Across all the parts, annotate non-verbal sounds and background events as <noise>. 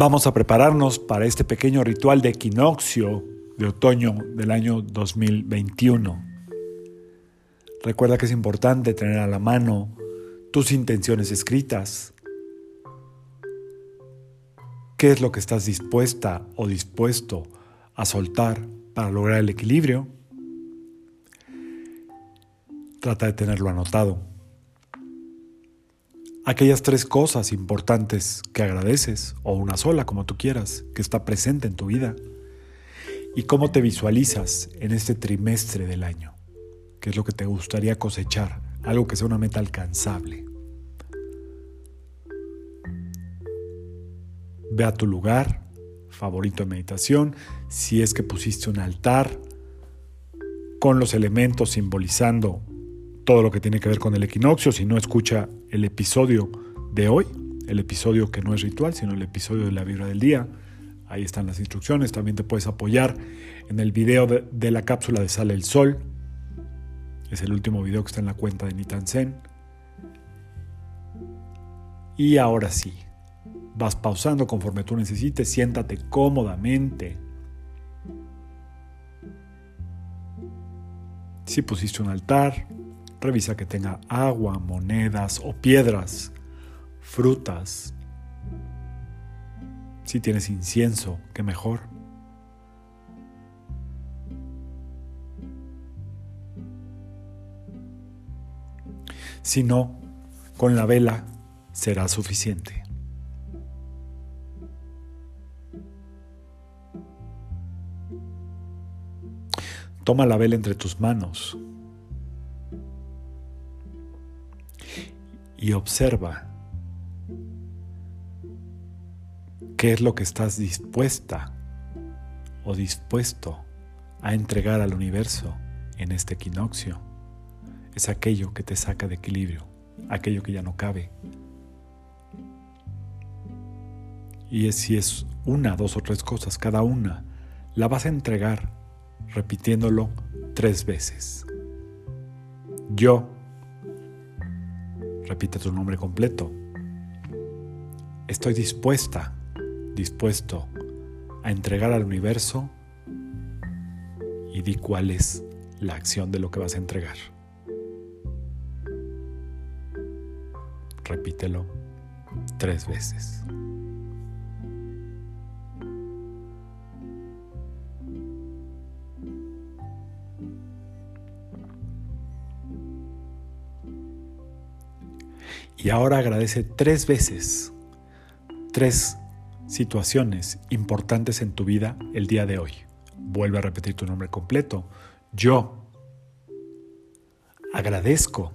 Vamos a prepararnos para este pequeño ritual de equinoccio de otoño del año 2021. Recuerda que es importante tener a la mano tus intenciones escritas. ¿Qué es lo que estás dispuesta o dispuesto a soltar para lograr el equilibrio? Trata de tenerlo anotado aquellas tres cosas importantes que agradeces, o una sola, como tú quieras, que está presente en tu vida, y cómo te visualizas en este trimestre del año, qué es lo que te gustaría cosechar, algo que sea una meta alcanzable. Ve a tu lugar favorito de meditación, si es que pusiste un altar con los elementos simbolizando todo lo que tiene que ver con el equinoccio. Si no escucha el episodio de hoy, el episodio que no es ritual, sino el episodio de la vibra del día, ahí están las instrucciones. También te puedes apoyar en el video de, la cápsula de Sale el Sol. Es el último video que está en la cuenta de Nitansen. Y ahora sí, vas pausando conforme tú necesites, siéntate cómodamente. Si pusiste un altar, Revisa que tenga agua, monedas o piedras, frutas. Si tienes incienso, qué mejor. Si no, con la vela será suficiente. Toma la vela entre tus manos y observa qué es lo que estás dispuesta o dispuesto a entregar al universo en este equinoccio. Es aquello que te saca de equilibrio, aquello que ya no cabe. Y es, si es una, dos o tres cosas, cada una, la vas a entregar repitiéndolo tres veces. Yo Repite tu nombre completo. Estoy dispuesta, dispuesto a entregar al universo y di cuál es la acción de lo que vas a entregar. Repítelo tres veces. Y ahora agradece tres veces, tres situaciones importantes en tu vida el día de hoy. Vuelve a repetir tu nombre completo. Yo agradezco.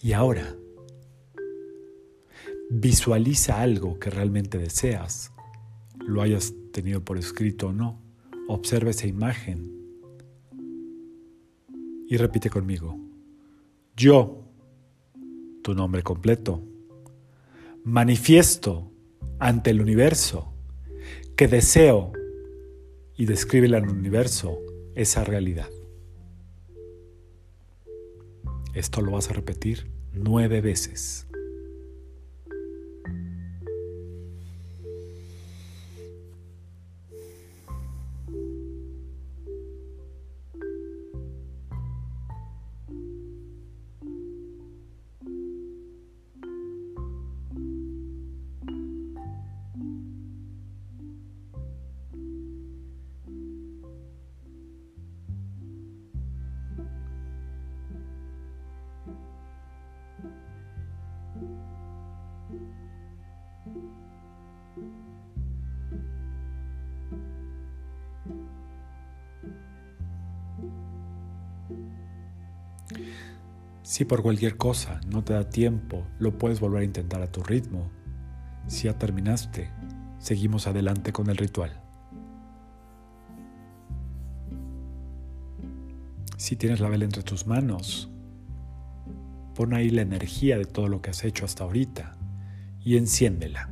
Y ahora, Visualiza algo que realmente deseas, lo hayas tenido por escrito o no. Observa esa imagen y repite conmigo. Yo, tu nombre completo, manifiesto ante el universo que deseo y descríbele al universo esa realidad. Esto lo vas a repetir nueve veces. Si por cualquier cosa no te da tiempo, lo puedes volver a intentar a tu ritmo. Si ya terminaste, seguimos adelante con el ritual. Si tienes la vela entre tus manos, pon ahí la energía de todo lo que has hecho hasta ahorita y enciéndela.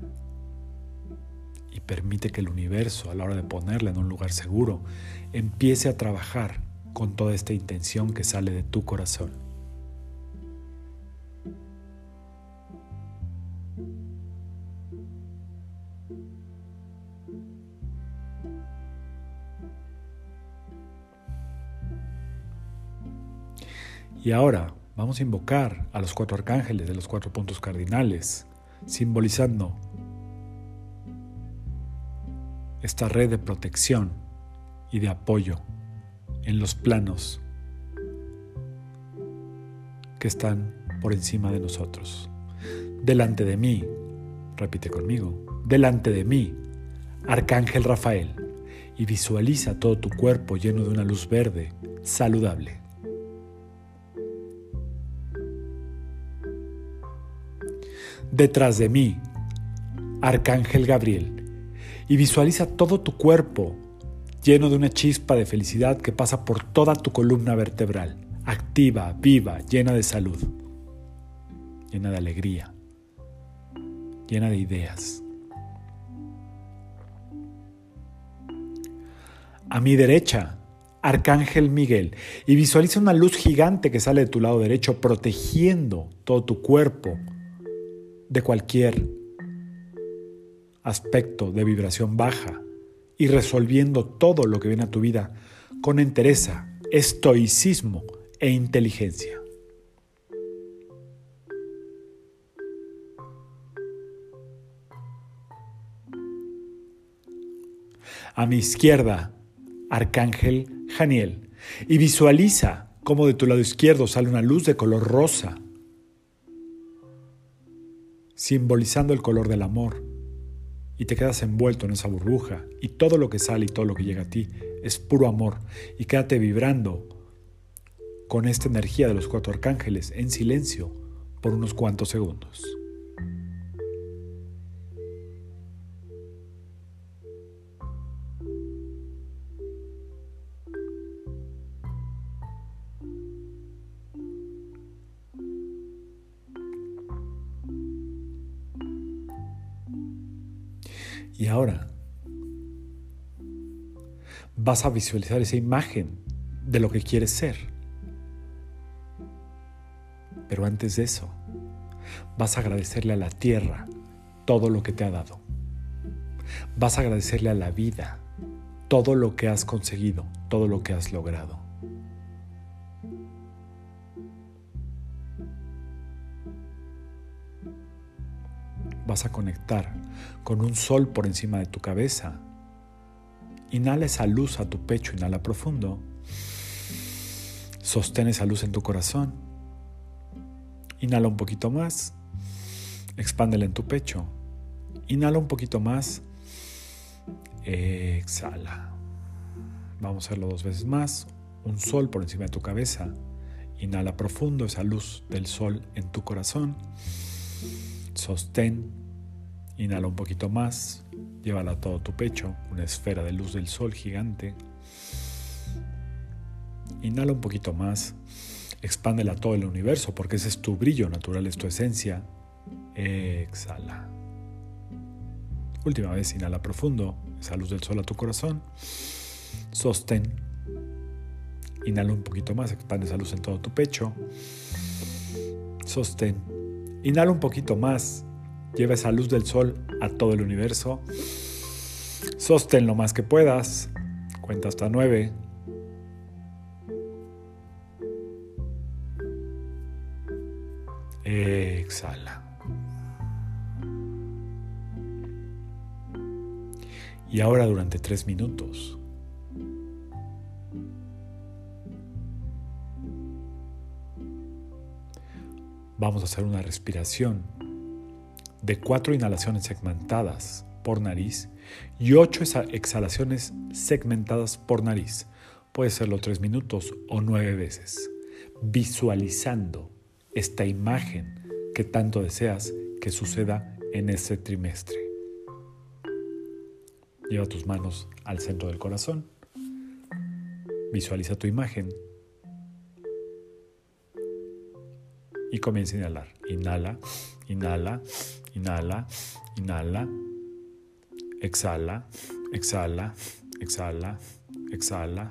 Permite que el universo, a la hora de ponerla en un lugar seguro, empiece a trabajar con toda esta intención que sale de tu corazón. Y ahora vamos a invocar a los cuatro arcángeles de los cuatro puntos cardinales, simbolizando esta red de protección y de apoyo en los planos que están por encima de nosotros. Delante de mí, repite conmigo, delante de mí, Arcángel Rafael, y visualiza todo tu cuerpo lleno de una luz verde saludable. detrás de mí, Arcángel Gabriel, y visualiza todo tu cuerpo lleno de una chispa de felicidad que pasa por toda tu columna vertebral, activa, viva, llena de salud, llena de alegría, llena de ideas. A mi derecha, Arcángel Miguel, y visualiza una luz gigante que sale de tu lado derecho, protegiendo todo tu cuerpo, de cualquier aspecto de vibración baja y resolviendo todo lo que viene a tu vida con entereza, estoicismo e inteligencia. A mi izquierda, Arcángel Janiel, y visualiza cómo de tu lado izquierdo sale una luz de color rosa simbolizando el color del amor. Y te quedas envuelto en esa burbuja y todo lo que sale y todo lo que llega a ti es puro amor. Y quédate vibrando con esta energía de los cuatro arcángeles en silencio por unos cuantos segundos. Y ahora vas a visualizar esa imagen de lo que quieres ser. Pero antes de eso, vas a agradecerle a la tierra todo lo que te ha dado. Vas a agradecerle a la vida todo lo que has conseguido, todo lo que has logrado. Vas a conectar con un sol por encima de tu cabeza. Inhala esa luz a tu pecho, inhala profundo. Sostén esa luz en tu corazón. Inhala un poquito más. Expándela en tu pecho. Inhala un poquito más. Exhala. Vamos a hacerlo dos veces más. Un sol por encima de tu cabeza. Inhala profundo esa luz del sol en tu corazón. Sostén, inhala un poquito más, llévala a todo tu pecho, una esfera de luz del sol gigante. Inhala un poquito más, expándela a todo el universo porque ese es tu brillo natural, es tu esencia. Exhala. Última vez, inhala profundo, esa luz del sol a tu corazón. Sostén. Inhala un poquito más, expande esa luz en todo tu pecho. Sostén. Inhala un poquito más. Lleva esa luz del sol a todo el universo. Sostén lo más que puedas. Cuenta hasta nueve. Exhala. Y ahora durante tres minutos Vamos a hacer una respiración de cuatro inhalaciones segmentadas por nariz y ocho exhalaciones segmentadas por nariz. Puede serlo tres minutos o nueve veces, visualizando esta imagen que tanto deseas que suceda en este trimestre. Lleva tus manos al centro del corazón. Visualiza tu imagen y comienza a inhalar. Inhala, inhala, inhala, inhala. Exhala, exhala, exhala, exhala,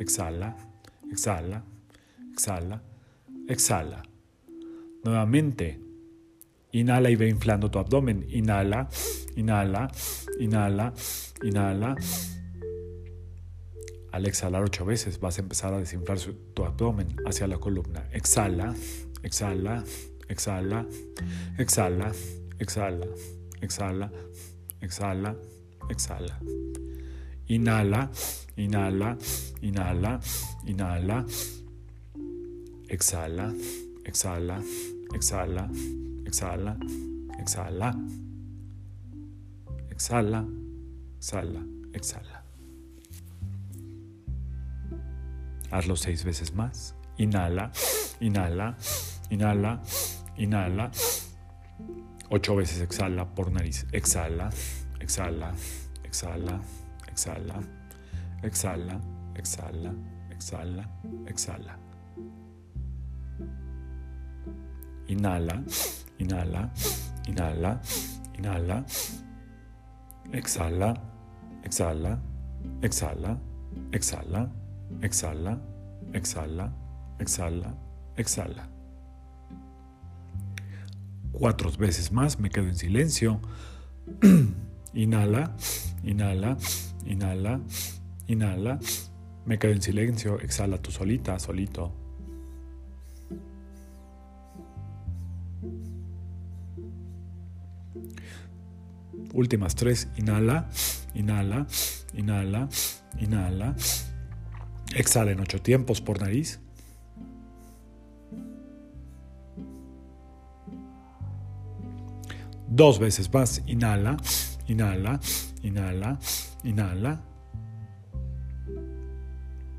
exhala, exhala, exhala, exhala. Nuevamente, inhala y ve inflando tu abdomen. Inhala, inhala, inhala, inhala. Al exhalar ocho veces vas a empezar a desinflar tu abdomen hacia la columna. Exhala, exhala, exhala, exhala, exhala, exhala, exhala, exhala. Inhala, inhala, inhala, inhala. Exhala, exhala, exhala, exhala, exhala. Exhala, exhala, exhala. Hazlo seis veces más. Inhala, inhala, inhala, inhala. Ocho veces exhala por nariz. Exhala, exhala, exhala, exhala, exhala, exhala, exhala, exhala. Inhala, inhala, inhala, inhala. Exhala, exhala, exhala, exhala, exhala, exhala, exhala, exhala. Cuatro veces más me quedo en silencio. <clears throat> inhala, inhala, inhala, inhala. Me quedo en silencio. Exhala tú solita, solito. Últimas tres. Inhala, inhala, inhala, inhala. Exhala en ocho tiempos por nariz. Dos veces más. Inhala, inhala, inhala, inhala.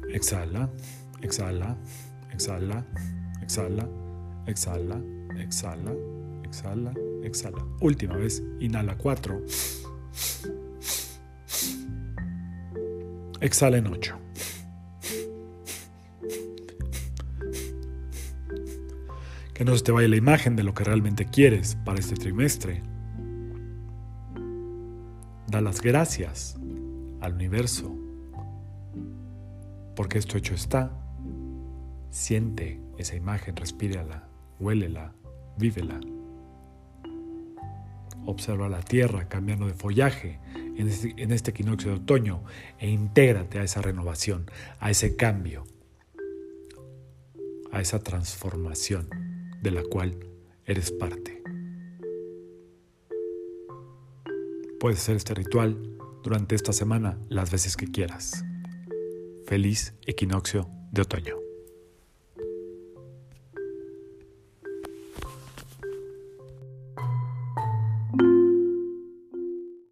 Exhala, exhala, exhala, exhala, exhala, exhala, exhala, exhala. Última vez. Inhala cuatro. Exhala en ocho. Que no se te vaya la imagen de lo que realmente quieres para este trimestre. Da las gracias al universo, porque esto hecho está. Siente esa imagen, respírala, huélela, vívela. Observa la tierra cambiando de follaje en este, en este equinoccio de otoño e intégrate a esa renovación, a ese cambio, a esa transformación de la cual eres parte. Puedes hacer este ritual durante esta semana las veces que quieras. Feliz equinoccio de otoño.